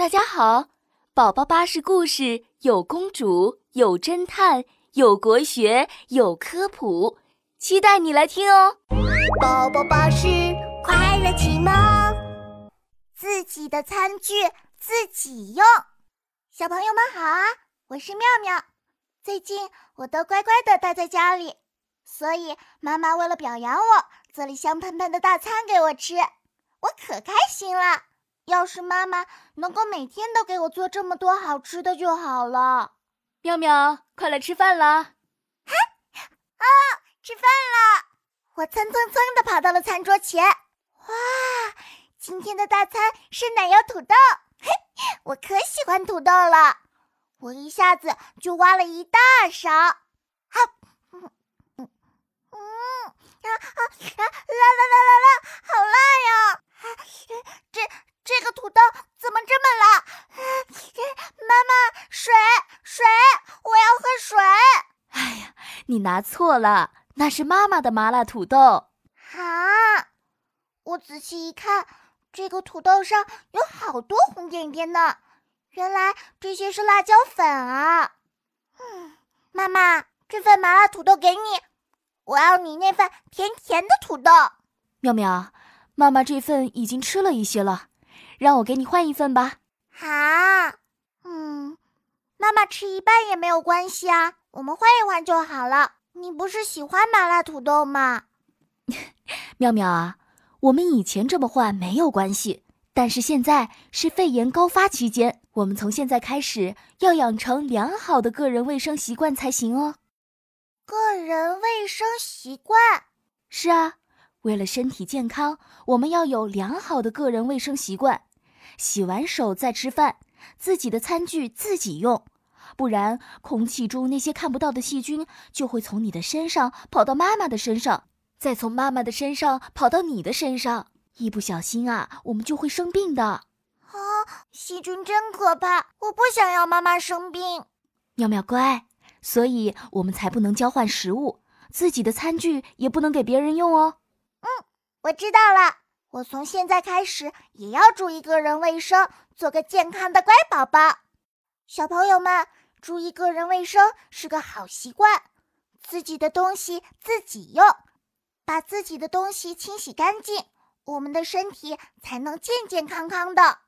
大家好，宝宝巴士故事有公主，有侦探，有国学，有科普，期待你来听哦。宝宝巴士快乐启蒙，自己的餐具自己用。小朋友们好啊，我是妙妙。最近我都乖乖的待在家里，所以妈妈为了表扬我，做了香喷喷的大餐给我吃，我可开心了。要是妈妈能够每天都给我做这么多好吃的就好了。妙妙，快来吃饭啦！啊，吃饭了！我蹭蹭蹭的跑到了餐桌前。哇，今天的大餐是奶油土豆，嘿，我可喜欢土豆了。我一下子就挖了一大勺。好，嗯嗯嗯，啊啊啊！辣辣辣辣辣，好辣呀！这。这个土豆怎么这么辣？妈妈，水水，我要喝水。哎呀，你拿错了，那是妈妈的麻辣土豆。啊！我仔细一看，这个土豆上有好多红点点呢，原来这些是辣椒粉啊。嗯，妈妈，这份麻辣土豆给你，我要你那份甜甜的土豆。妙妙，妈妈这份已经吃了一些了。让我给你换一份吧。好，吃一半也没有关系啊，我们换一换就好了。你不是喜欢麻辣土豆吗？妙妙啊，我们以前这么换没有关系，但是现在是肺炎高发期间，我们从现在开始要养成良好的个人卫生习惯才行哦。个人卫生习惯？是啊，为了身体健康，我们要有良好的个人卫生习惯。洗完手再吃饭，自己的餐具自己用，不然空气中那些看不到的细菌就会从你的身上跑到妈妈的身上，再从妈妈的身上跑到你的身上，一不小心啊，我们就会生病的。啊，细菌真可怕，我不想要妈妈生病。妙妙乖，所以我们才不能交换食物，自己的餐具也不能给别人用哦。嗯，我知道了。我从现在开始也要注意个人卫生，做个健康的乖宝宝。小朋友们，注意个人卫生是个好习惯。自己的东西自己用，把自己的东西清洗干净，我们的身体才能健健康康的。